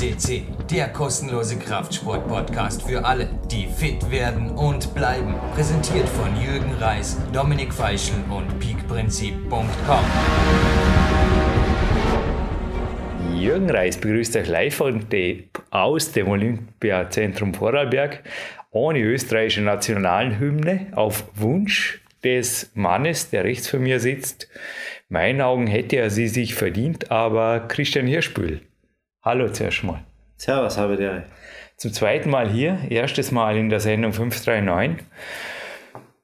FCC, der kostenlose Kraftsport-Podcast für alle, die fit werden und bleiben. Präsentiert von Jürgen Reis, Dominik Feischl und peakprinzip.com. Jürgen Reis begrüßt euch live aus dem Olympiazentrum Vorarlberg ohne österreichische Nationalhymne auf Wunsch des Mannes, der rechts von mir sitzt. Meinen Augen hätte er sie sich verdient, aber Christian Hirschbühl. Hallo zuerst mal. Servus, habe dir. Zum zweiten Mal hier, erstes Mal in der Sendung 539.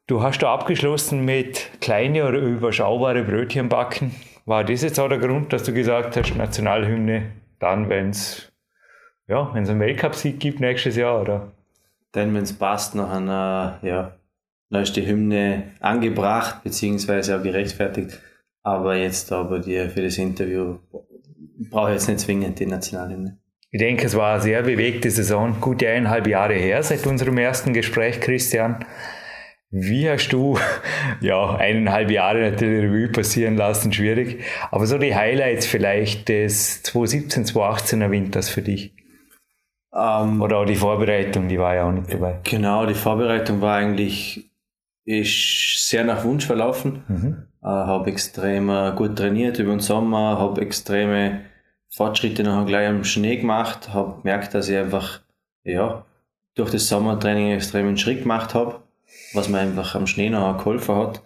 Du hast da abgeschlossen mit kleine oder überschaubare Brötchen backen. War das jetzt auch der Grund, dass du gesagt hast, Nationalhymne dann, wenn es ja, einen Weltcup-Sieg gibt nächstes Jahr, oder? Dann, wenn es passt, noch einer, ja, dann ist die Hymne angebracht, beziehungsweise auch gerechtfertigt. Aber jetzt aber dir für das Interview brauche jetzt nicht zwingend die Nationalhymne. Ich denke, es war eine sehr bewegte Saison, gute eineinhalb Jahre her seit unserem ersten Gespräch, Christian. Wie hast du, ja, eineinhalb Jahre natürlich Revue passieren lassen, schwierig, aber so die Highlights vielleicht des 2017, 2018er Winters für dich? Ähm, Oder auch die Vorbereitung, die war ja auch nicht dabei. Genau, die Vorbereitung war eigentlich ist sehr nach Wunsch verlaufen. Mhm. Äh, habe extrem gut trainiert über den Sommer, habe extreme Fortschritte noch gleich am Schnee gemacht, habe gemerkt, dass ich einfach ja, durch das Sommertraining extrem einen Schritt gemacht habe, was mir einfach am Schnee noch geholfen hat.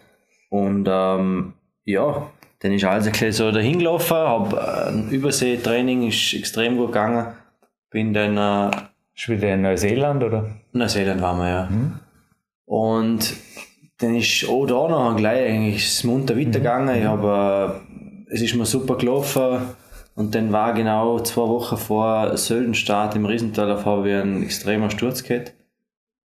Und ähm, ja, dann ist alles ein bisschen so dahin gelaufen, habe äh, ein Überseetraining ist extrem gut gegangen. Bin dann. Äh, ist wieder in Neuseeland oder? Neuseeland waren wir, ja. Mhm. Und dann ist auch da noch gleich eigentlich munter weitergegangen. Mhm. Ich habe, äh, es ist mir super gelaufen. Und dann war genau zwei Wochen vor Söldenstart im Riesental habe ich einen extremer Sturz gehabt,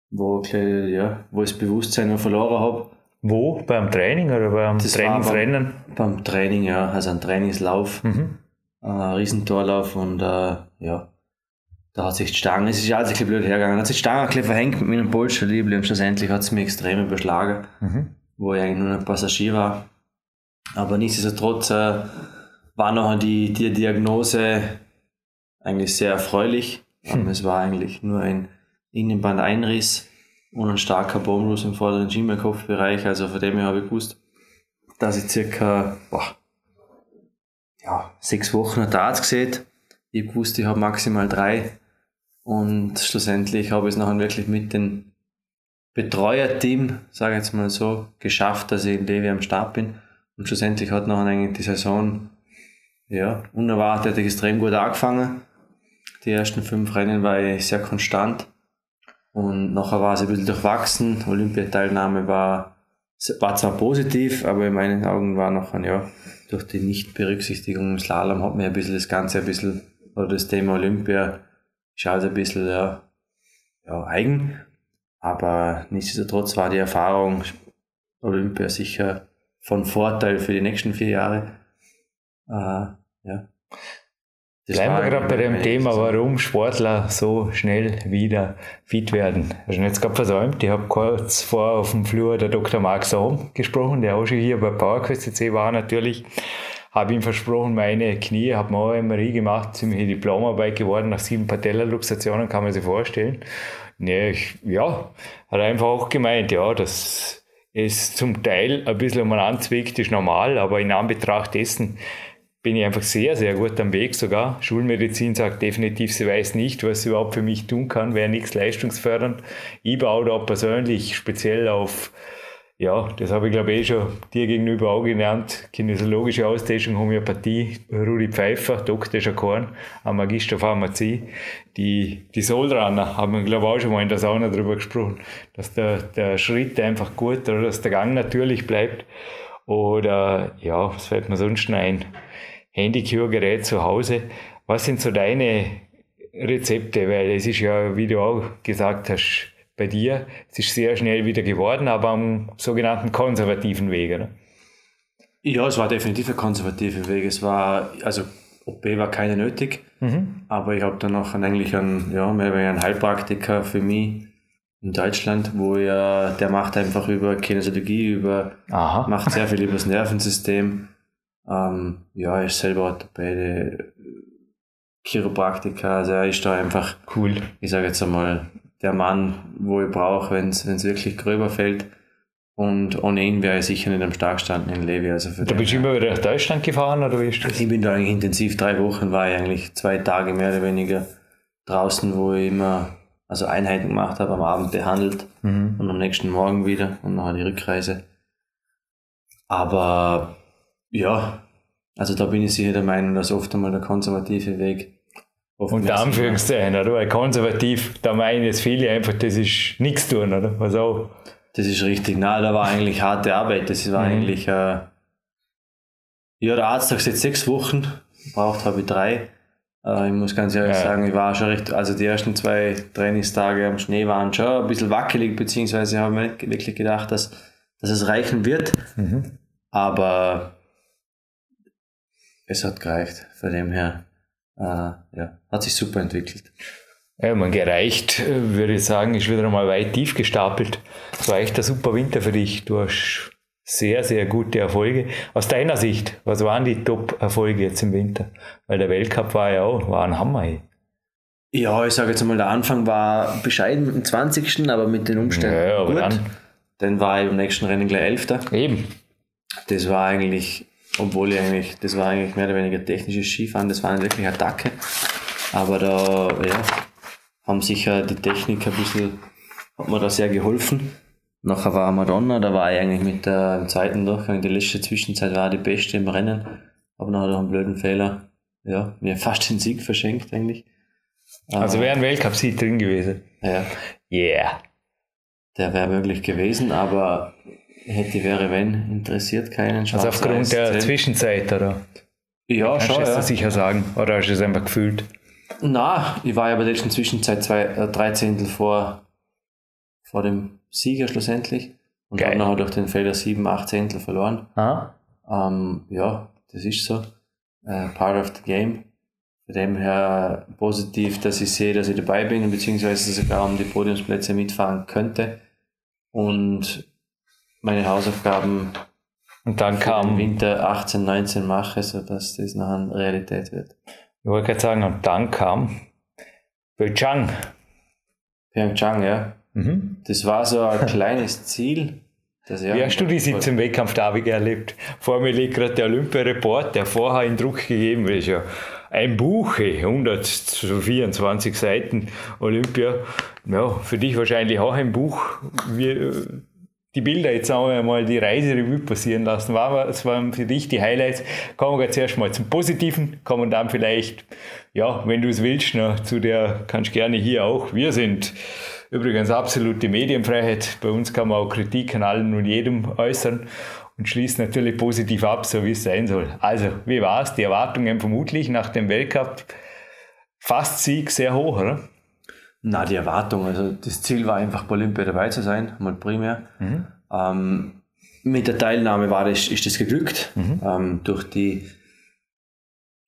wo, ich, ja, wo ich das Bewusstsein noch verloren habe. Wo? Beim Training oder beim das Trainingsrennen? Beim, beim, Training, ja, also ein Trainingslauf, mhm. äh, Riesentorlauf und äh, ja, da hat sich die Stange, es ist alles ein bisschen blöd hergegangen, hat sich die Stange ein bisschen verhängt mit meinem Polsterliebling und schlussendlich hat es mich extrem überschlagen, mhm. wo ich eigentlich nur ein Passagier war. Aber nichtsdestotrotz äh, war noch die, die Diagnose eigentlich sehr erfreulich. Hm. Es war eigentlich nur ein Innenbandeinriss und ein starker Bonus im vorderen Schienbeinkopfbereich. Also von dem her habe ich gewusst, dass ich circa boah, ja, sechs Wochen einen Arzt gesehen. Ich wusste, ich habe maximal drei. Und schlussendlich habe ich es nachher wirklich mit dem Betreuerteam, sage ich jetzt mal so, geschafft, dass ich in Levi am Start bin. Und schlussendlich hat nachher eigentlich die Saison, ja, unerwartet extrem gut angefangen. Die ersten fünf Rennen war ich sehr konstant. Und nachher war es ein bisschen durchwachsen. Olympiateilnahme war, war zwar positiv, aber in meinen Augen war noch ein, ja, durch die Nichtberücksichtigung im Slalom hat mir ein bisschen das Ganze ein bisschen, oder das Thema Olympia ist also ein bisschen ja, ja, eigen, aber nichtsdestotrotz war die Erfahrung Olympia sicher von Vorteil für die nächsten vier Jahre. Äh, ja. Das Bleiben wir gerade bei dem Thema, warum Sportler so schnell wieder fit werden. Also jetzt gerade versäumt, ich habe kurz vor auf dem Flur der Dr. Mark Saum gesprochen, der auch schon hier bei PowerQuest CC war natürlich habe ihm versprochen, meine Knie, habe mir auch MRI gemacht, ziemlich Diplomarbeit geworden, nach sieben Patellaluxationen kann man sich vorstellen. Nee, ich, ja, hat einfach auch gemeint, ja, dass es zum Teil ein bisschen umeinander zwickt, ist normal, aber in Anbetracht dessen bin ich einfach sehr, sehr gut am Weg sogar. Schulmedizin sagt definitiv, sie weiß nicht, was sie überhaupt für mich tun kann, wäre nichts leistungsfördernd. Ich baue da persönlich speziell auf ja, das habe ich glaube ich eh schon dir gegenüber auch genannt. Kinesiologische Austauschung, Homöopathie, Rudi Pfeiffer, Dr. Schakorn, am Magister Pharmazie. Die, die Soulrunner haben wir glaube ich auch schon mal in der Sauna darüber gesprochen, dass der, der Schritt einfach gut oder dass der Gang natürlich bleibt. Oder ja, was fällt mir sonst ein? Handykürgerät zu Hause. Was sind so deine Rezepte? Weil es ist ja, wie du auch gesagt hast, bei dir. Es ist sehr schnell wieder geworden, aber am sogenannten konservativen Weg, oder? Ja, es war definitiv ein konservativer Weg. Es war, also OP war keine nötig, mhm. aber ich habe dann noch eigentlich einen, ja, mehr einen Heilpraktiker für mich in Deutschland, wo er, der macht einfach über Kinesiologie, über, Aha. macht sehr viel über das Nervensystem. Ähm, ja, er ist selber Orthopäde, Chiropraktiker. Also er ist da einfach, Cool. ich sage jetzt einmal, der Mann, wo ich brauche, wenn es wirklich gröber fällt. Und ohne ihn wäre ich sicher nicht am Start gestanden in Levi. Also für Da bist du immer wieder nach Deutschland gefahren oder wie ist das? ich bin da eigentlich intensiv drei Wochen, war ich eigentlich zwei Tage mehr oder weniger draußen, wo ich immer also Einheiten gemacht habe, am Abend behandelt Mhm. und am nächsten Morgen wieder und nachher die Rückreise. Aber ja, also da bin ich sicher der Meinung, dass oft einmal der konservative Weg Unter Anführungszeichen, oder? Weil konservativ, da meinen jetzt viele einfach, das ist nichts tun, oder? Was auch. Das ist richtig. Na, da war eigentlich harte Arbeit. Das war Mhm. eigentlich, äh, ja, der Arzt hat gesagt sechs Wochen, braucht habe ich drei. Äh, ich muss ganz ehrlich Ja. sagen, ich war schon recht, also die ersten zwei Trainingstage am Schnee waren schon ein bisschen wackelig, beziehungsweise habe mir nicht wirklich gedacht, dass, dass es reichen wird. Mhm. Aber es hat gereicht. Von dem her, äh, ja, hat sich super entwickelt. Ja, man gereicht, äh, würde ich sagen, ist wieder einmal weit tief gestapelt. Es war echt ein super Winter für dich. Du hast sehr, sehr gute Erfolge. Aus deiner Sicht, was waren die Top-Erfolge jetzt im Winter? Weil der Weltcup war ja auch, war ein Hammer. ey. Ja, ich sage jetzt mal, der Anfang war bescheiden mit dem 20. aber mit den Umständen Ja, aber gut. dann Dann war ich im nächsten Rennen gleich Elfter. eben. Das war eigentlich, obwohl ich eigentlich, das war eigentlich mehr oder weniger technisches Skifahren, das war nicht wirklich Attacke. Aber da, ja, haben sicher die Technik ein bisschen, hat mir da sehr geholfen. Nachher war Madonna, da war ich eigentlich mit der im zweiten Durchgang, die letzte Zwischenzeit war die beste im Rennen. Aber nachher durch einen blöden Fehler, ja, mir fast den Sieg verschenkt eigentlich. Also Aber, wäre ein Weltcup-Sieg drin gewesen. ja, Yeah. der wäre möglich gewesen, aber hätte, wäre, wenn, interessiert keinen. Also Schwarz-Weiß aufgrund der zählt. Zwischenzeit, oder? Ja, Kannst du schon, das ja. sicher sagen? Oder hast du es einfach gefühlt? Na, ich war ja bei der letzten Zwischenzeit zwei, äh, drei Zehntel vor, vor dem Sieger schlussendlich und Geil. habe nachher durch den Fehler sieben, acht Zehntel verloren. Aha. Ähm, ja, das ist so. Äh, part of the game. Von dem her positiv, dass ich sehe, dass ich dabei bin, beziehungsweise sogar um die Podiumsplätze mitfahren könnte. Und meine Hausaufgaben Und dann kam, ich Winter 18, 19 mache, sodass das nachher Realität wird. wollte gerade sagen, und dann kam Pyeongchang. Pyeongchang, ja. Mhm. Das war so ein kleines Ziel. Das ja, Wie hast du die 17 Wettkampf David erlebt? Vor mir liegt gerade der Olympia-Report, der vorher in Druck gegeben ist. Ja. Ein Buch, ey, 124 Seiten Olympia. Ja, für dich wahrscheinlich auch ein Buch. Wie, äh, die Bilder, jetzt haben wir mal die Reiserevue passieren lassen. Was waren für dich die Highlights? Kommen wir zuerst mal zum Positiven, kommen dann vielleicht, ja, wenn du es willst, noch zu der, kannst gerne hier auch. Wir sind übrigens absolute Medienfreiheit. Bei uns kann man auch Kritik an allen und jedem äußern und schließt natürlich positiv ab, so wie es sein soll. Also, wie war es? Die Erwartungen vermutlich nach dem Weltcup fast Sieg sehr hoch, oder? Na, die Erwartung, also das Ziel war einfach bei Olympia dabei zu sein, mal primär. Ähm, mit der Teilnahme war das, ist das geglückt. Ähm, durch die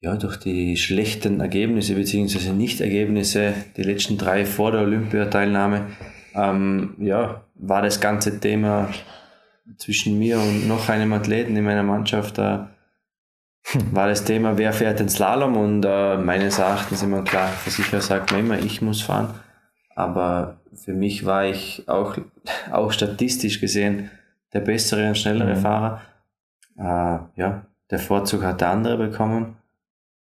ja, durch die schlechten Ergebnisse bzw. Nicht-Ergebnisse, die letzten drei vor der Olympiateilnahme, ähm, ja, war das ganze Thema zwischen mir und noch einem Athleten in meiner Mannschaft, äh, war das Thema, wer fährt den Slalom und äh, meines Erachtens immer klar, Versicherer sagt man immer, ich muss fahren, aber für mich war ich auch, auch statistisch gesehen der bessere und schnellere Mhm. Fahrer. Äh, ja, der Vorzug hat der andere bekommen.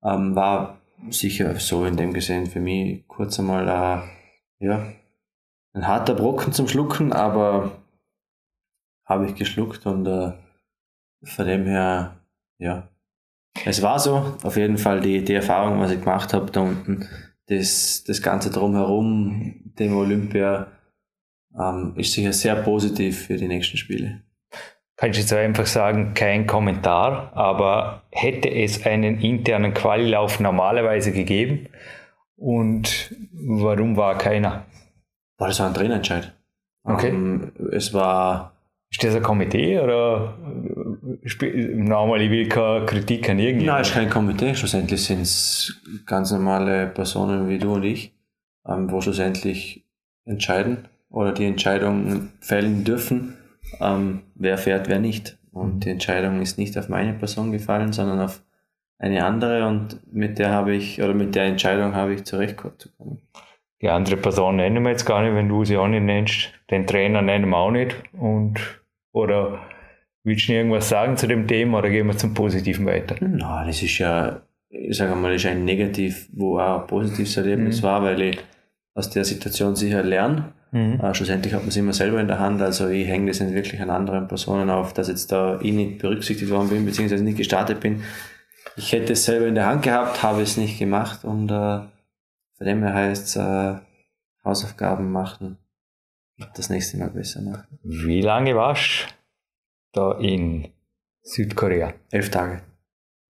Ähm, war sicher so in dem gesehen für mich kurz einmal äh, ja, ein harter Brocken zum Schlucken, aber habe ich geschluckt und äh, von dem her, ja, es war so, auf jeden Fall die, die Erfahrung, was ich gemacht habe da unten, das, das Ganze drumherum, dem Olympia, ähm, ist sicher sehr positiv für die nächsten Spiele. Kannst du jetzt einfach sagen, kein Kommentar, aber hätte es einen internen Qualilauf normalerweise gegeben? Und warum war keiner? War das war ein Trainerentscheid. Okay. Ähm, es war, Ist das ein Komitee oder normal, ich will keine Kritik an nein, irgendjemanden? ist kein Komitee, schlussendlich sind es ganz normale Personen wie du und ich, ähm, wo schlussendlich entscheiden oder die Entscheidung fällen dürfen, ähm, wer fährt, wer nicht. Und die Entscheidung ist nicht auf meine Person gefallen, sondern auf eine andere und mit der habe ich, oder mit der Entscheidung habe ich zurechtgekommen. Die andere Person nennen wir jetzt gar nicht, wenn du sie auch nicht nennst. Den Trainer nennen wir auch nicht. Und, oder willst du irgendwas sagen zu dem Thema oder gehen wir zum Positiven weiter? Nein, das ist ja, ich sage mal, das ist ein Negativ, wo auch ein positives Erlebnis mhm. war, weil ich aus der Situation sicher lerne. Mhm. Äh, schlussendlich hat man es immer selber in der Hand, also ich hänge das nicht wirklich an anderen Personen auf, dass jetzt da ich nicht berücksichtigt worden bin, beziehungsweise nicht gestartet bin. Ich hätte es selber in der Hand gehabt, habe es nicht gemacht und äh, von dem her heißt es äh, Hausaufgaben machen, das nächste Mal besser machen. Wie lange warst du da in Südkorea? Elf Tage.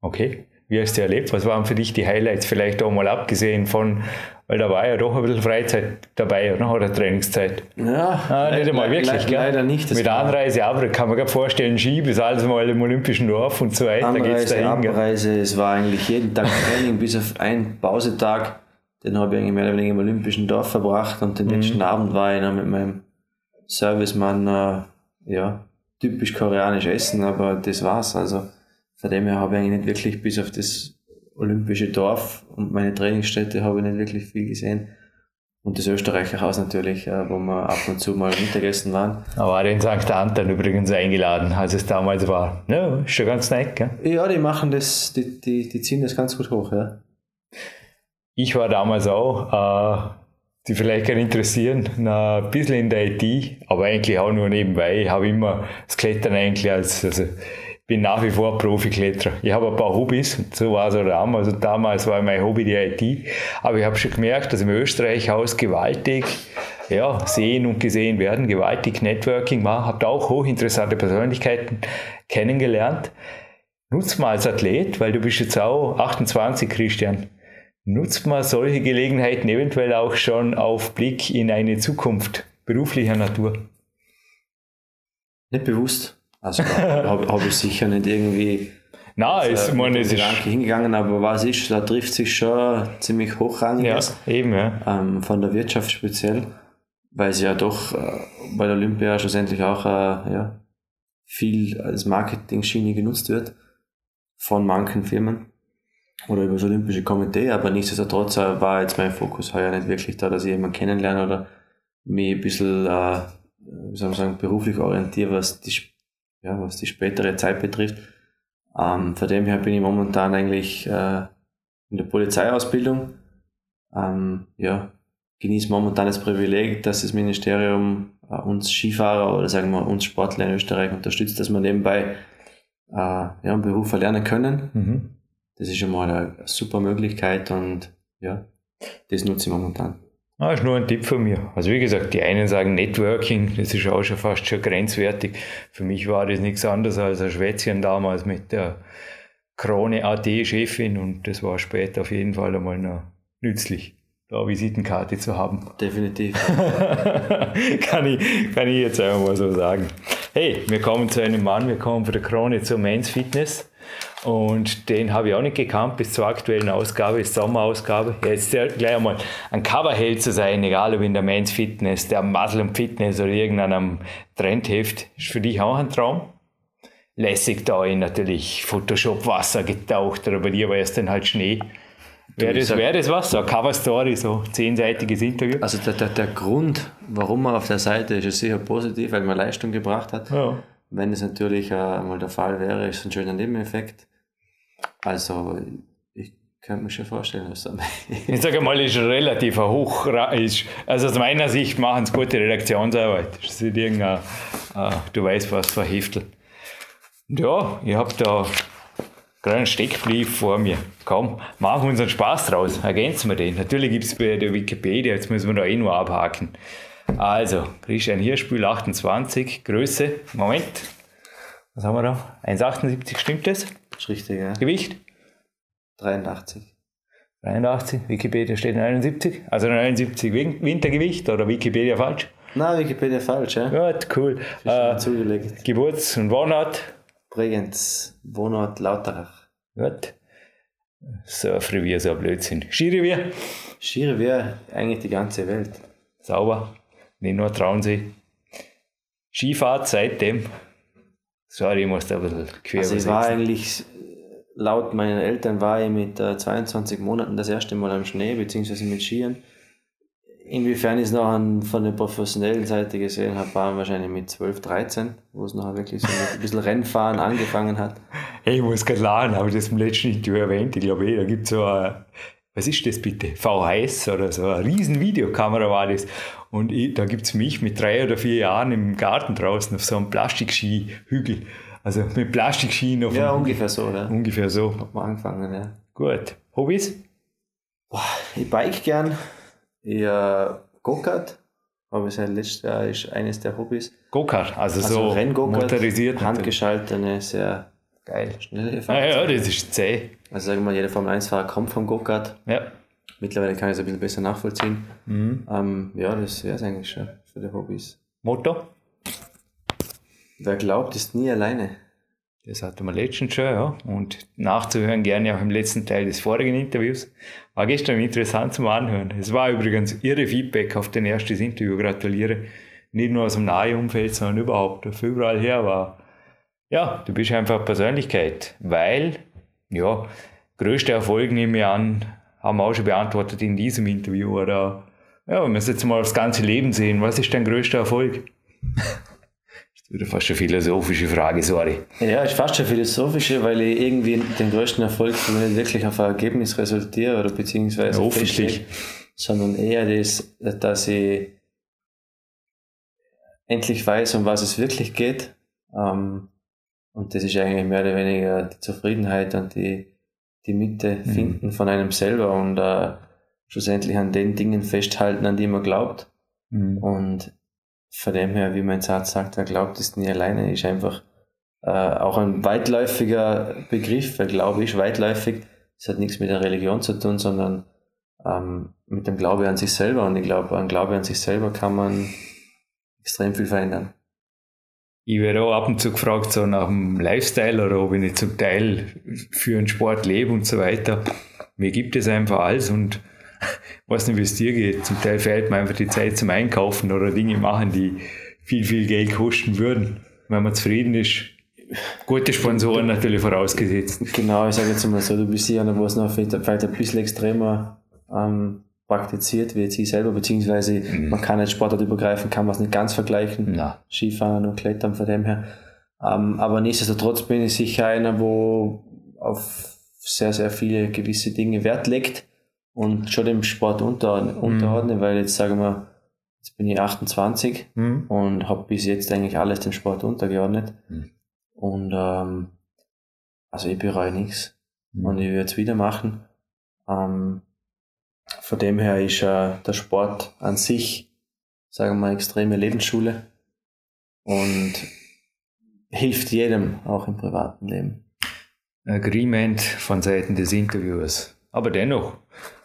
Okay. Wie hast du erlebt? Was waren für dich die Highlights? Vielleicht auch mal abgesehen von, weil da war ja doch ein bisschen Freizeit dabei, oder? oder Trainingszeit. Ja, ah, nicht einmal wirklich. Le leider nicht. Mit Anreise, aber kann man gar vorstellen, Ski bis alles mal im Olympischen Dorf und so weiter. Anreise, dahin, Abreise, es war eigentlich jeden Tag Training, bis auf einen Pausetag. Den habe ich eigentlich mehr oder weniger im Olympischen Dorf verbracht und den mhm. letzten Abend war ich dann mit meinem Servicemann, äh, ja, typisch koreanisch essen, aber das war's. Also von dem her habe ich eigentlich nicht wirklich bis auf das olympische Dorf und meine Trainingsstätte habe ich nicht wirklich viel gesehen. Und das Österreicher Haus natürlich, äh, wo wir ab und zu mal Mittagessen waren. Aber den St. Anton übrigens eingeladen, als es damals war. Ja, ist schon ganz nett, gell? Ja, die machen das, die, die, die ziehen das ganz gut hoch, ja. Ich war damals auch, äh, die vielleicht gerne interessieren, ein bisschen in der IT, aber eigentlich auch nur nebenbei. Ich habe immer das Klettern eigentlich als, also bin nach wie vor Profikletterer. Ich habe ein paar Hobbys, so war es auch damals. Also damals war mein Hobby die IT, aber ich habe schon gemerkt, dass im Österreich-Haus gewaltig ja, sehen und gesehen werden, gewaltig Networking war. Habe auch hochinteressante Persönlichkeiten kennengelernt. Nutzt mal als Athlet, weil du bist jetzt auch 28, Christian. Nutzt mal solche Gelegenheiten eventuell auch schon auf Blick in eine Zukunft beruflicher Natur? Nicht bewusst. Also habe hab ich sicher nicht irgendwie Nein, ist, äh, meine, es ist hingegangen, aber was ist, da trifft sich schon ziemlich hochrangig. Ja, eben, ja. Ähm, von der Wirtschaft speziell, weil es ja doch äh, bei der Olympia schlussendlich auch äh, ja, viel als Marketing-Schiene genutzt wird von manchen Firmen oder über das Olympische Komitee, aber nichtsdestotrotz äh, war jetzt mein Fokus heuer nicht wirklich da, dass ich jemanden kennenlerne oder mich ein bisschen, äh, wie soll man sagen, beruflich orientiere, was die ja, was die spätere Zeit betrifft. Ähm, von dem her bin ich momentan eigentlich äh, in der Polizeiausbildung. Ähm, ja, genieße momentan das Privileg, dass das Ministerium äh, uns Skifahrer oder sagen wir uns Sportler in Österreich unterstützt, dass wir nebenbei äh, ja, einen Beruf erlernen können. Mhm. Das ist schon mal eine super Möglichkeit und ja, das nutze ich momentan. Ah, ist nur ein Tipp von mir. Also wie gesagt, die einen sagen Networking, das ist auch schon fast schon grenzwertig. Für mich war das nichts anderes als ein Schwätzchen damals mit der Krone AT-Chefin und das war später auf jeden Fall einmal noch nützlich, da eine Visitenkarte zu haben. Definitiv. kann, ich, kann ich jetzt einfach mal so sagen. Hey, wir kommen zu einem Mann, wir kommen von der Krone zur Men's Fitness. Und den habe ich auch nicht gekannt bis zur aktuellen Ausgabe, ist Sommerausgabe. Jetzt gleich einmal ein Coverheld zu sein, egal ob in der Men's Fitness, der Muscle Fitness oder irgendeinem Trendheft, ist für dich auch ein Traum. Lässig da in natürlich Photoshop Wasser getaucht oder bei dir war es dann halt Schnee. Wäre das, wär das was? So eine Cover-Story, so zehnseitiges Interview? Also der, der, der Grund, warum man auf der Seite ist, ist sicher positiv, weil man Leistung gebracht hat. Ja. Wenn es natürlich äh, einmal der Fall wäre, ist ein schöner Nebeneffekt. Also, ich könnte mir schon vorstellen, was da Ich sage mal, ist relativ hoch. Ist, also aus meiner Sicht machen es gute Redaktionsarbeit. Ist nicht uh, du weißt was, für Heftel. Ja, ich habe da gerade einen Steckbrief vor mir. Komm, machen wir uns einen Spaß draus. Ergänzen wir den. Natürlich gibt es bei der Wikipedia, jetzt müssen wir da eh nur abhaken. Also, Christian Hirschbühl, 28, Größe, Moment, was haben wir da? 1,78, stimmt das? Ist richtig, ja. Gewicht? 83. 83, Wikipedia steht 79, also 79 Wintergewicht oder Wikipedia falsch? Nein, Wikipedia falsch, ja. Gut, cool. Äh, zugelegt. Geburts- und Wohnort? Bregenz, Wohnort Lauterach. Gut. Surfrevier, so ein Blödsinn. Skirevier? Skirevier, eigentlich die ganze Welt. Sauber, nicht nur Traunsee. Skifahrt seitdem? Sorry, ich muss da ein bisschen quer Also ich war eigentlich laut meinen Eltern war ich mit äh, 22 Monaten das erste Mal am Schnee, beziehungsweise mit Skiern. Inwiefern ich es noch an, von der professionellen Seite gesehen habe, waren wahrscheinlich mit 12, 13, wo es noch wirklich so ein bisschen Rennfahren angefangen hat. Hey, ich muss gerade lachen, habe ich das im letzten Interview erwähnt. Ich glaube, eh, da gibt es so eine, was ist das bitte? VHS oder so, eine riesen Videokamera war das. Und ich, da gibt es mich mit drei oder vier Jahren im Garten draußen auf so einem Plastikski-Hügel. Also mit Plastikskien auf Ja, ungefähr so, ne? Ungefähr so. Hat man angefangen, ja. Gut. Hobbys? Ich bike gern. Ich äh, Go-Kart. Habe ich seit letztes Jahr, ist eines der Hobbys. Go-Kart, also, Also so motorisiert. handgeschaltene, sehr Geil. schnelle Ah, Fahrzeuge. ja, das ist zäh. Also sagen wir mal, jeder Formel 1-Fahrer kommt vom Go-Kart. Ja. Mittlerweile kann ich es ein bisschen besser nachvollziehen. Mhm. Ähm, ja, das wäre es eigentlich schon für die Hobbys. Motto? Wer glaubt, ist nie alleine. Das hatten wir letztens schon, ja. Und nachzuhören gerne auch im letzten Teil des vorigen Interviews. War gestern interessant zum Anhören. Es war übrigens irre Feedback auf dein erstes Interview. Gratuliere. Nicht nur aus dem nahen Umfeld, sondern überhaupt. Auf überall her war. Ja, du bist einfach eine Persönlichkeit. Weil, ja, größte Erfolg nehme ich an, haben wir auch schon beantwortet in diesem Interview. Oder, ja, wenn wir es jetzt mal aufs ganze Leben sehen, was ist dein größter Erfolg? Das ist wieder fast eine philosophische Frage, sorry. Ja, ist fast schon philosophische, weil ich irgendwie den größten Erfolg nicht wirklich auf ein Ergebnis resultiere oder beziehungsweise Ja, hoffentlich. feststehe, sondern eher das, dass ich endlich weiß, um was es wirklich geht. Ähm, und das ist eigentlich mehr oder weniger die Zufriedenheit und die, die Mitte Mhm. finden von einem selber und äh, schlussendlich an den Dingen festhalten, an die man glaubt. Mhm. Und von dem her, wie mein Satz sagt, wer glaubt, ist nie alleine, ist einfach äh, auch ein weitläufiger Begriff, weil Glaube ist weitläufig. Es hat nichts mit der Religion zu tun, sondern ähm, mit dem Glaube an sich selber. Und ich glaube, an Glaube an sich selber kann man extrem viel verändern. Ich werde auch ab und zu gefragt, so nach dem Lifestyle oder ob ich nicht zum Teil für einen Sport lebe und so weiter. Mir gibt es einfach alles und weiß nicht, wie es dir geht. Zum Teil fehlt mir einfach die Zeit zum Einkaufen oder Dinge machen, die viel, viel Geld kosten würden. Wenn man zufrieden ist, gute Sponsoren natürlich vorausgesetzt. Genau, ich sage jetzt mal so, du bist hier einer, wo es noch vielleicht ein bisschen extremer ähm, praktiziert, wie jetzt ich selber, beziehungsweise man kann jetzt sportartübergreifend, kann man es nicht ganz vergleichen. Na, Skifahren und Klettern von dem her. Ähm, aber nichtsdestotrotz bin ich sicher einer, wo auf sehr, sehr viele gewisse Dinge Wert legt und schon dem Sport unterordne, unterordne weil jetzt sagen wir, jetzt bin ich 28 hm? und habe bis jetzt eigentlich alles dem Sport untergeordnet. Mhm. Und ähm, also ich bereue nichts Mhm. und ich würde es wieder machen. Ähm, von dem her ist äh, der Sport an sich, sagen wir mal, extreme Lebensschule und hilft jedem auch im privaten Leben. Agreement von Seiten des Interviewers. Aber dennoch,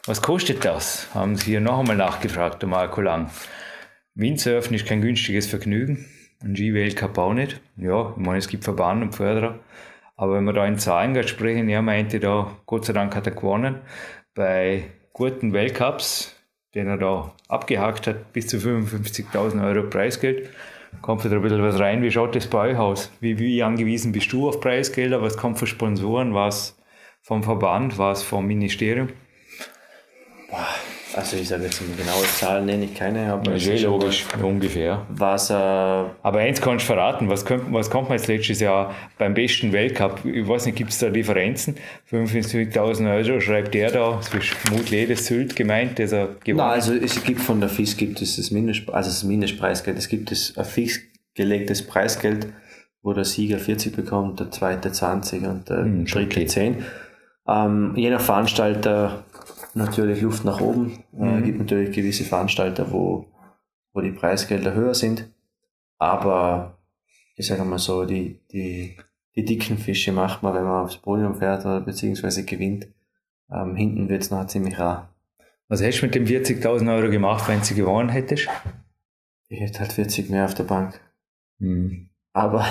was kostet das? Haben Sie hier noch einmal nachgefragt, der Marco Lang. Windsurfen ist kein günstiges Vergnügen. Ein Ski-Weltcup auch nicht. Ja, ich meine, es gibt Verband und Förderer. Aber wenn wir da in Zahlen sprechen, er meinte da, Gott sei Dank hat er gewonnen. Bei guten Weltcups, den er da abgehakt hat, bis zu 55.000 Euro Preisgeld. Kommt wieder ein bisschen was rein. Wie schaut das bei euch aus? Wie, wie angewiesen bist du auf Preisgelder? Was kommt von Sponsoren? Was vom Verband? Was vom Ministerium? Also ich sage jetzt eine genaue Zahl nenne ich keine, aber Das ist eh logisch, ungefähr. Was äh, Aber eins kannst du verraten, was kommt, was kommt man jetzt letztes Jahr beim besten Weltcup? Ich weiß nicht, gibt es da Differenzen? 55.000 Euro schreibt der da, das ist vermutlich jedes Sylt gemeint, dass er gewonnen Na, also es gibt von der FIS gibt es das, Mindest, also das Mindestpreisgeld. Es gibt es ein fix gelegtes Preisgeld, wo der Sieger 40 bekommt, der zweite 20 und der Hm, dritte okay. 10. Ähm, je nach Veranstalter natürlich Luft nach oben. Es Mhm. äh, gibt natürlich gewisse Veranstalter, wo, wo die Preisgelder höher sind. Aber ich sage mal so, die, die, die dicken Fische macht man, wenn man aufs Podium fährt oder beziehungsweise gewinnt. Ähm, hinten wird es noch ziemlich rar. Was hättest du mit den 40.000 Euro gemacht, wenn du sie gewonnen hättest? Ich hätte halt 40 mehr auf der Bank. Hm. Aber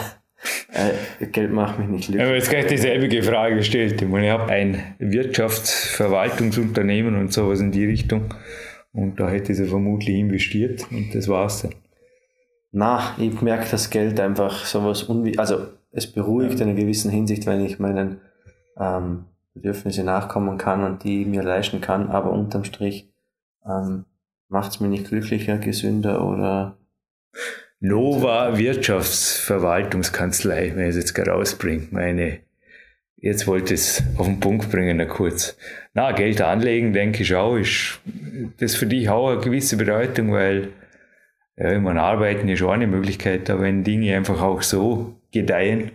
äh, Geld macht mich nicht Ich habe glücklich. jetzt gleich dieselbe Frage gestellt. Ich meine, ich habe ein Wirtschaftsverwaltungsunternehmen und sowas in die Richtung. Und da hätte sie vermutlich investiert und das war's dann. Na, ich merke das Geld einfach sowas unwi also es beruhigt in einer gewissen Hinsicht, wenn ich meinen ähm, Bedürfnisse nachkommen kann und die mir leisten kann, aber unterm Strich ähm, macht es mich nicht glücklicher, gesünder oder Nova Wirtschaftsverwaltungskanzlei, wenn ich es jetzt gerade rausbringe, meine, jetzt wollte ich es auf den Punkt bringen, kurz. Na, Geld anlegen, denke ich auch, ist das für dich auch eine gewisse Bedeutung, weil, ja, ich meine, arbeiten ist auch eine Möglichkeit, aber wenn Dinge einfach auch so gedeihen,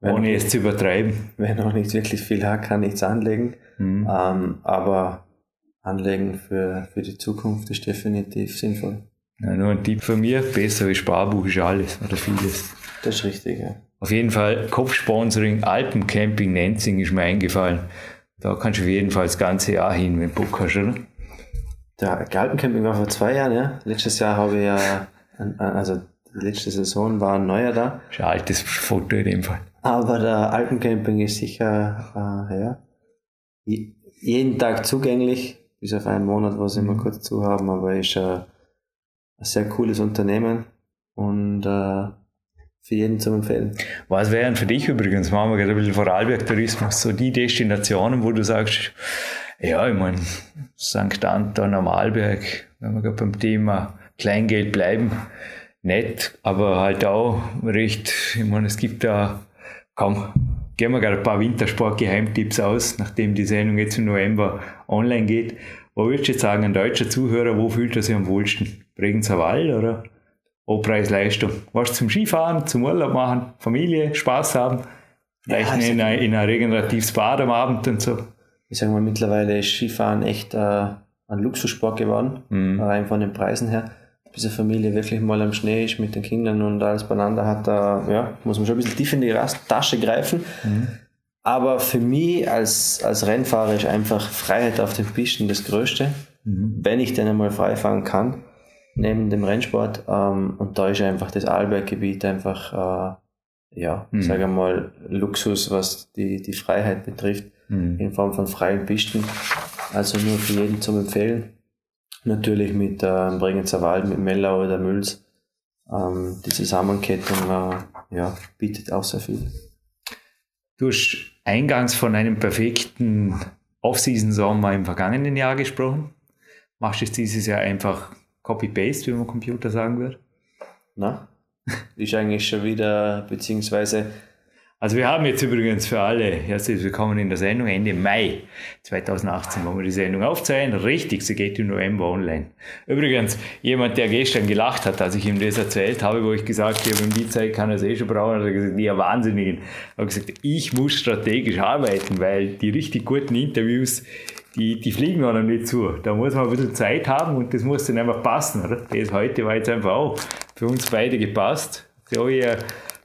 wenn ohne es zu übertreiben. Wenn auch nicht wirklich viel hat, kann nichts anlegen. Mhm. Ähm, aber anlegen für, für die Zukunft ist definitiv sinnvoll. Ja, nur ein Tipp von mir, besser wie Sparbuch ist alles oder vieles. Das ist richtig, ja. Auf jeden Fall Kopfsponsoring Alpencamping Nenzing ist mir eingefallen. Da kannst du auf jeden Fall das ganze Jahr hin, wenn du Bock hast, oder? Der Alpencamping war vor zwei Jahren, ja. Letztes Jahr habe ich ja, also letzte Saison war ein neuer da. Das ist ein altes Foto in dem Fall. Aber der Alpencamping ist sicher, äh, ja, jeden Tag zugänglich, bis auf einen Monat, wo sie mhm. immer kurz zu haben, aber ist äh, ein sehr cooles Unternehmen und äh, für jeden zu empfehlen. Was wären für dich übrigens, machen wir gerade ein bisschen Vorarlberg-Tourismus, so die Destinationen, wo du sagst, ja, ich meine, St. Anton am Arlberg, wenn wir gerade beim Thema Kleingeld bleiben, nett, aber halt auch recht, ich meine, es gibt da kaum, gehen wir gerade ein paar Wintersport-Geheimtipps aus, nachdem die Sendung jetzt im November online geht. Wo würdest du jetzt sagen, ein deutscher Zuhörer, wo fühlt er sich am wohlsten? Bregenzer Wald oder o Preis-Leistung? Was zum Skifahren, zum Urlaub machen, Familie, Spaß haben? Vielleicht ja, in, ein, in ein regeneratives Bad am Abend und so. Ich sage mal, mittlerweile ist Skifahren echt äh, ein Luxussport geworden, mhm. rein von den Preisen her bis eine Familie wirklich mal am Schnee ist mit den Kindern und alles beieinander hat, da ja, muss man schon ein bisschen tief in die Tasche greifen. Mhm. Aber für mich als, als Rennfahrer ist einfach Freiheit auf den Pisten das Größte, mhm. wenn ich denn einmal frei fahren kann, neben dem Rennsport. Ähm, und da ist einfach das Arlberggebiet einfach, äh, ja, mhm. sage mal, Luxus, was die, die Freiheit betrifft, mhm. in Form von freien Pisten. Also nur für jeden zum Empfehlen natürlich mit äh, Bregenzer Wald, mit Mellau oder Mülls. Ähm, die Zusammenkettung äh, ja, bietet auch sehr viel. Du hast eingangs von einem perfekten Off-Season-Sommer im vergangenen Jahr gesprochen. Machst du es dieses Jahr einfach Copy-Paste, wie man Computer sagen würde? Na, ist eigentlich schon wieder, beziehungsweise also wir haben jetzt übrigens für alle herzlich willkommen in der Sendung Ende Mai 2018, wo wir die Sendung aufzeichnen. Richtig, sie geht im November online. Übrigens, jemand, der gestern gelacht hat, als ich ihm das erzählt habe, wo ich gesagt habe, in die Zeit kann er es eh schon brauchen, hat er gesagt, ja, Wahnsinnigen. Er hat gesagt, ich muss strategisch arbeiten, weil die richtig guten Interviews, die, die fliegen noch nicht zu. Da muss man ein bisschen Zeit haben und das muss dann einfach passen, oder? Das heute war jetzt einfach auch für uns beide gepasst. So, ja,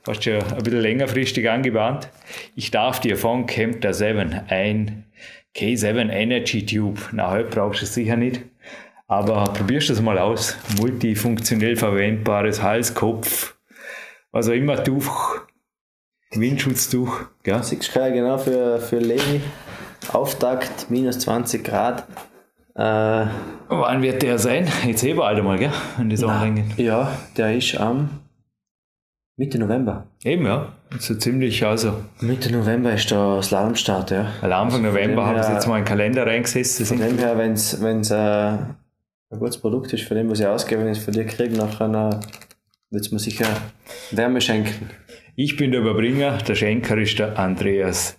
fast schon ein bisschen längerfristig angebahnt. Ich darf dir von Kempter 7 ein K7 Energy Tube, na, heute brauchst du es sicher nicht, aber probierst das mal aus. Multifunktionell verwendbares Hals, Kopf, auch immer, Tuch, Windschutztuch. Ja. 6K genau für, für Levi. Auftakt, minus 20 Grad. Äh, Wann wird der sein? Jetzt heben wir alle mal, gell? An die Ja, der ist am Mitte November. Eben, ja. So ziemlich, also. Mitte November ist der Slalomstart, ja. Weil Anfang November haben sie jetzt mal einen Kalender reingesetzt. Von dem her, wenn es äh, ein gutes Produkt ist, von dem, was ich ausgebe, wenn ich es von dir kriege, nachher wird es mir sicher Wärme schenken. Ich bin der Überbringer, der Schenker ist der Andreas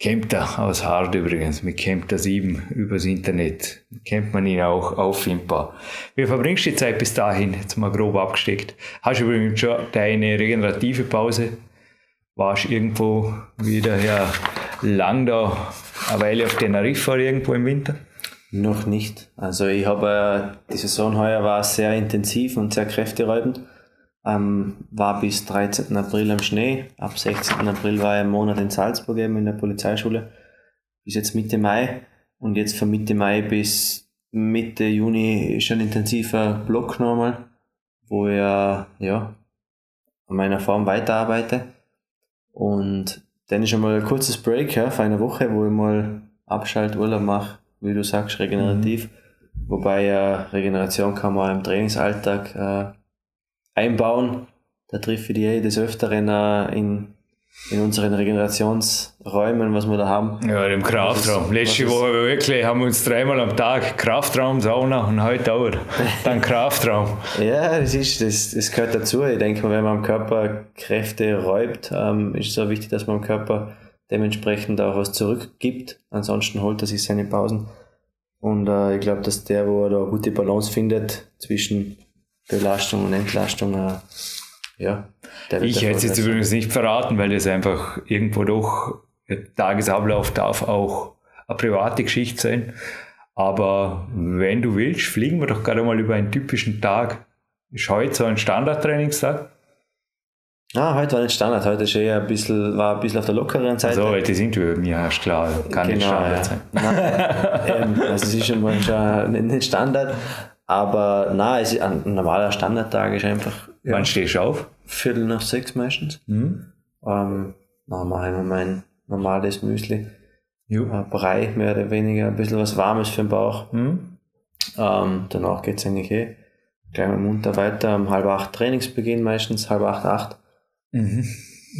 Kempter aus Hard übrigens, mit Kempter 7 übers Internet. Kennt man ihn auch auffindbar. Wie verbringst du die Zeit bis dahin? Jetzt mal grob abgesteckt. Hast du übrigens schon deine regenerative Pause? Warst irgendwo wieder ja, lang da eine Weile auf Teneriffa irgendwo im Winter? Noch nicht. Also ich habe, äh, die Saison heuer war sehr intensiv und sehr kräfteräubend. Ähm, war bis 13. April am Schnee. Ab 16. April war ich einen Monat in Salzburg eben in der Polizeischule. Bis jetzt Mitte Mai. Und jetzt von Mitte Mai bis Mitte Juni ist ein intensiver Block nochmal, wo ich ja an meiner Form weiterarbeite. Und dann ist einmal ein kurzes Break ja, für eine Woche, wo ich mal Abschalturlaub mache, wie du sagst, regenerativ. Mhm. Wobei ja Regeneration kann man im Trainingsalltag äh, einbauen. Da ich die des Öfteren in in unseren Regenerationsräumen, was wir da haben. Ja, im Kraftraum. Letzte Woche wirklich haben wir uns dreimal am Tag Kraftraum, Sauna und heute auch dann Kraftraum. ja, das, ist, das, das gehört dazu. Ich denke mal, wenn man am Körper Kräfte räubt, ähm, ist es auch wichtig, dass man am Körper dementsprechend auch was zurückgibt. Ansonsten holt er sich seine Pausen. Und äh, ich glaube, dass der, wo er da gute Balance findet zwischen Belastung und Entlastung, äh, ja. ich hätte es jetzt übrigens nicht verraten, weil das einfach irgendwo doch der Tagesablauf darf auch eine private Geschichte sein. Aber wenn du willst, fliegen wir doch gerade mal über einen typischen Tag. Ist heute so ein Standardtrainingstag? Ah, heute war nicht Standard, heute ist eher ein bisschen, war ein bisschen auf der lockeren Seite. Also heute sind wir mir, ist klar, kann genau, nicht Standard ja. sein. Nein, ähm, also es ist schon mal nicht Standard, aber na, es ist ein normaler Standardtag ist einfach. Ja, Wann stehst du auf? Viertel nach sechs meistens. Mhm. Ähm, dann mache ich mir mein normales Müsli. Jo. Ein Brei, mehr oder weniger, ein bisschen was Warmes für den Bauch. Mhm. Ähm, danach geht es eigentlich eh gleich mal munter weiter. Um halb acht Trainingsbeginn meistens, halb acht, acht. Mhm.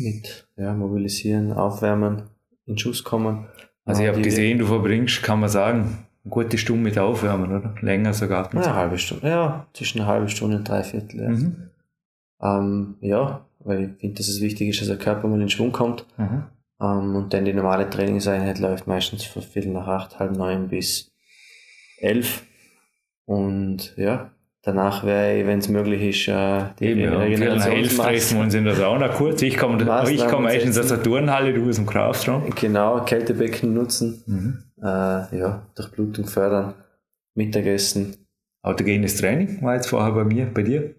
Mit ja, Mobilisieren, Aufwärmen, in Schuss kommen. Also ich habe gesehen, du verbringst, kann man sagen, eine gute Stunde mit Aufwärmen, oder? Länger sogar. Ja, eine halbe Stunde. Ja, zwischen eine halbe Stunde und drei Viertel. Ja, mhm. ähm, ja weil ich finde, dass es wichtig ist, dass der Körper mal in Schwung kommt. Mhm. Ähm, und dann die normale Trainingseinheit läuft meistens von Viertel nach acht, halb neun bis elf. Und ja, danach wäre, wenn es möglich ist, äh, die Eben, ja. Regenerationsmaßnahmen. wir uns in der Sauna kurz. Ich komme ich komm meistens aus der Turnhalle, du aus dem Kraftraum. Genau, Kältebecken nutzen. Mhm äh, ja, Durchblutung fördern, Mittagessen. Autogenes Training war jetzt vorher bei mir, bei dir?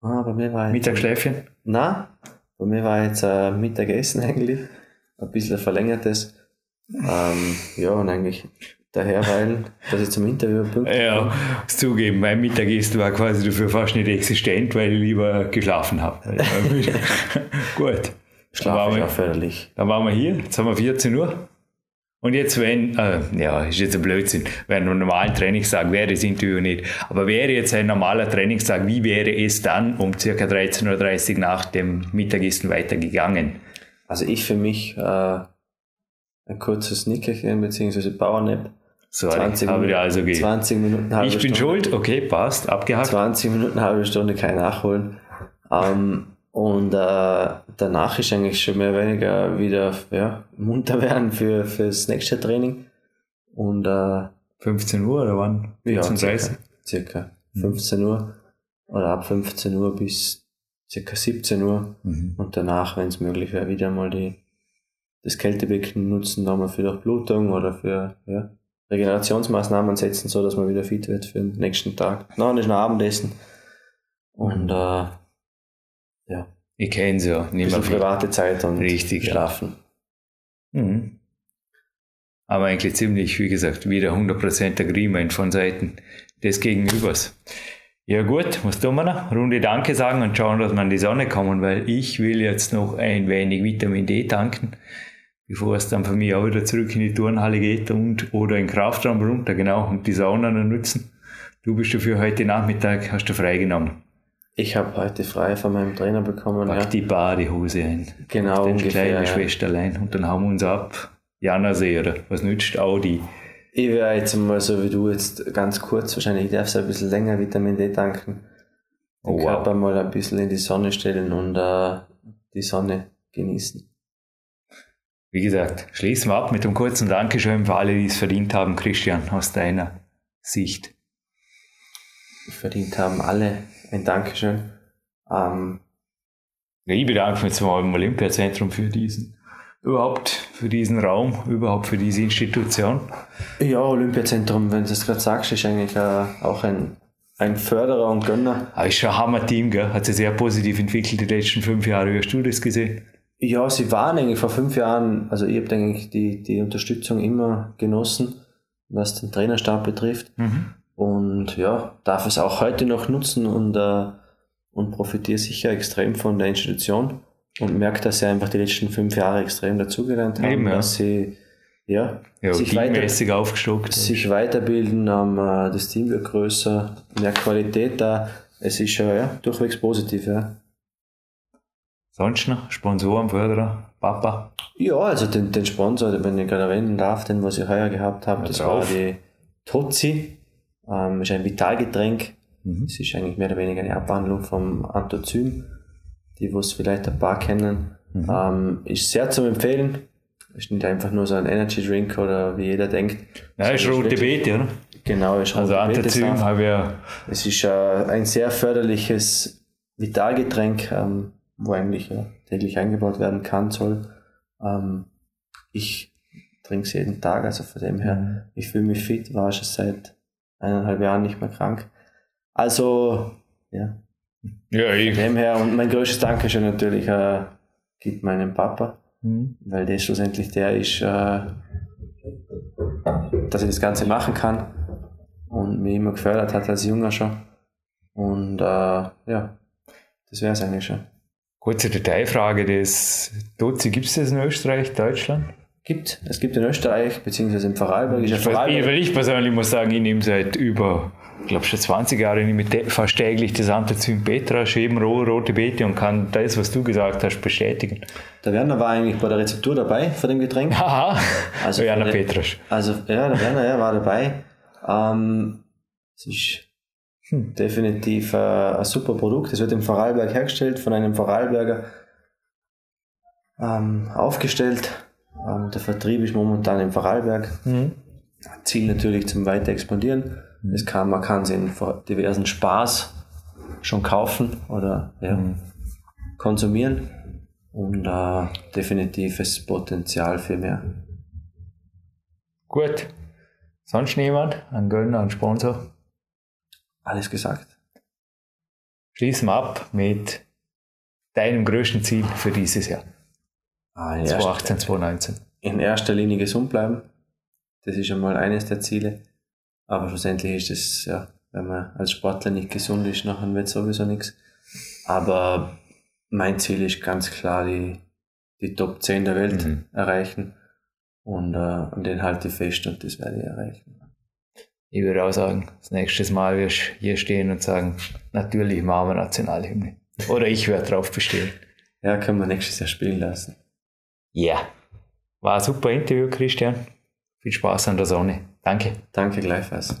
Ah, bei mir war Mittagsschläfchen? Nein, bei mir war jetzt äh, Mittagessen eigentlich, ein bisschen verlängertes. Ähm, ja, und eigentlich daher, weil, dass ich zum Interview pünktlich Ja, muss zugeben, mein Mittagessen war quasi dafür fast nicht existent, weil ich lieber geschlafen habe. Gut. Schlaf ist auch förderlich. Dann waren wir hier, jetzt haben wir 14 Uhr. Und jetzt, wenn, äh, ja, ist jetzt ein Blödsinn, wenn ein normaler Trainingstag wäre, das Interview nicht, aber wäre jetzt ein normaler Trainingstag, wie wäre es dann um ca. 13.30 Uhr nach dem Mittagessen weitergegangen? Also ich für mich äh, ein kurzes Nickerchen bzw. Powernap. Sorry, 20 habe ich also gegeben. 20 Minuten, halbe Ich bin Stunde, schuld, okay, passt, abgehakt. 20 Minuten, halbe Stunde, kein Nachholen. Ähm, und äh, danach ist eigentlich schon mehr oder weniger wieder ja, munter werden für, für das nächste Training. Und äh, 15 Uhr oder wann? Ja, circa, circa 15 mhm. Uhr oder ab 15 Uhr bis circa 17 Uhr. Mhm. Und danach, wenn es möglich wäre, wieder mal die, das Kältebecken nutzen, nochmal für Durchblutung oder für ja, Regenerationsmaßnahmen setzen, so dass man wieder fit wird für den nächsten Tag. Dann ist noch Abendessen. Und äh, ja. Ich kenne es ja. Nicht mehr private Zeit und Richtig, schlafen. Ja. Mhm. Aber eigentlich ziemlich, wie gesagt, wieder 100% Agreement von Seiten des Gegenübers. Ja gut, was tun wir noch? Runde Danke sagen und schauen, dass wir an die Sonne kommen, weil ich will jetzt noch ein wenig Vitamin D tanken, bevor es dann von mir auch wieder zurück in die Turnhalle geht und oder in Kraftraum runter, genau, und die Sauna nutzen. Du bist dafür heute Nachmittag, hast du freigenommen. Ich habe heute frei von meinem Trainer bekommen. Pack ja. die Badehose ein. Genau, ungefähr. kleine ja. Schwesterlein und dann haben wir uns ab. Janasee, oder? Was nützt Audi? Ich werde jetzt mal so wie du jetzt ganz kurz, wahrscheinlich darf es ein bisschen länger Vitamin D tanken. Den oh, wow. Körper mal ein bisschen in die Sonne stellen und äh, die Sonne genießen. Wie gesagt, schließen wir ab mit einem kurzen Dankeschön für alle, die es verdient haben, Christian, aus deiner Sicht. Verdient haben alle ein Dankeschön. Ähm, ich bedanke mich zum Olympiazentrum für diesen, überhaupt für diesen Raum, überhaupt für diese Institution. Ja, Olympiazentrum, wenn du es gerade sagst, ist eigentlich äh, auch ein, ein Förderer und Gönner. Aber ist schon ein Hammer-Team, gell? Hat sich sehr positiv entwickelt die letzten fünf Jahre. Wie hast du das gesehen? Ja, sie waren eigentlich vor fünf Jahren, also ich habe eigentlich die, die Unterstützung immer genossen, was den Trainerstab betrifft. Mhm. Und ja, darf es auch heute noch nutzen und, äh, und profitiere sicher extrem von der Institution und merke, dass sie einfach die letzten fünf Jahre extrem dazugelernt haben, Eben, ja. dass sie ja, ja sich, weiter, aufgestockt sich weiterbilden, ähm, das Team wird größer, mehr Qualität da. Es ist ja, ja durchwegs positiv. Ja. Sonst noch Sponsoren, Förderer, Papa? Ja, also den, den Sponsor, wenn ich gerade erwähnen darf, den was ich heuer gehabt habe, ja, das drauf. war die Tozi. Ähm, ist ein Vitalgetränk. Mhm. Das ist eigentlich mehr oder weniger eine Abwandlung vom Anthozym, die was vielleicht ein paar kennen. Mhm. Ähm, ist sehr zu empfehlen. Ist nicht einfach nur so ein Energy Drink oder wie jeder denkt. Nein, ist rote Beete, oder? Genau, ist Also Anthozym habe ich ja. Es ist äh, ein sehr förderliches Vitalgetränk. Ähm, wo eigentlich ja, täglich eingebaut werden kann, soll. Ähm, ich trinke es jeden Tag, also von dem her, mhm. ich fühle mich fit, war schon seit eineinhalb Jahren nicht mehr krank. Also, ja. Ja, ich. Von dem her, und mein größtes Dankeschön natürlich äh, gibt meinem Papa, mhm. weil der schlussendlich der ist, äh, dass ich das Ganze machen kann und mich immer gefördert hat als Junger schon. Und äh, ja, das wäre es eigentlich schon. Kurze Detailfrage, das Dozi gibt es das in Österreich, Deutschland? Gibt, es gibt in Österreich, beziehungsweise in Vorarlberg. Ich, Vorarlberg. ich, ich persönlich muss sagen, ich nehme seit über, ich glaube schon 20 Jahren nehme fast täglich das Antizym Petra, Schäben, rote Beete und kann das, was du gesagt hast, bestätigen. Der Werner war eigentlich bei der Rezeptur dabei von dem Getränk. Aha, also Werner Petrasch. Also ja, der Werner ja, war dabei. Ähm, es ist hm. Definitiv äh, ein super Produkt. Es wird im Vorarlberg hergestellt, von einem Vorarlberger ähm, aufgestellt. Ähm, der Vertrieb ist momentan im Vorarlberg. Mhm. Ziel natürlich zum weiter expandieren. Mhm. Es kann, man kann es in diversen Spaß schon kaufen oder ja, mhm. konsumieren und äh, definitives Potenzial für mehr. Gut. Sonst jemand? Ein Gönner, ein Sponsor? alles gesagt. Schließen wir ab mit deinem größten Ziel für dieses Jahr. Ah, 2018, 2019. In erster Linie gesund bleiben. Das ist einmal eines der Ziele. Aber schlussendlich ist es, ja, wenn man als Sportler nicht gesund ist, nachher wird sowieso nichts. Aber mein Ziel ist ganz klar, die, die Top 10 der Welt mhm. erreichen. Und äh, an den halte ich fest und das werde ich erreichen ich würde auch sagen, das nächste Mal wirst du hier stehen und sagen, natürlich machen wir Nationalhymne. Oder ich werde drauf bestehen. Ja, können wir nächstes Jahr spielen lassen. Ja. Yeah. War ein super Interview, Christian. Viel Spaß an der Sonne. Danke. Danke gleichfalls.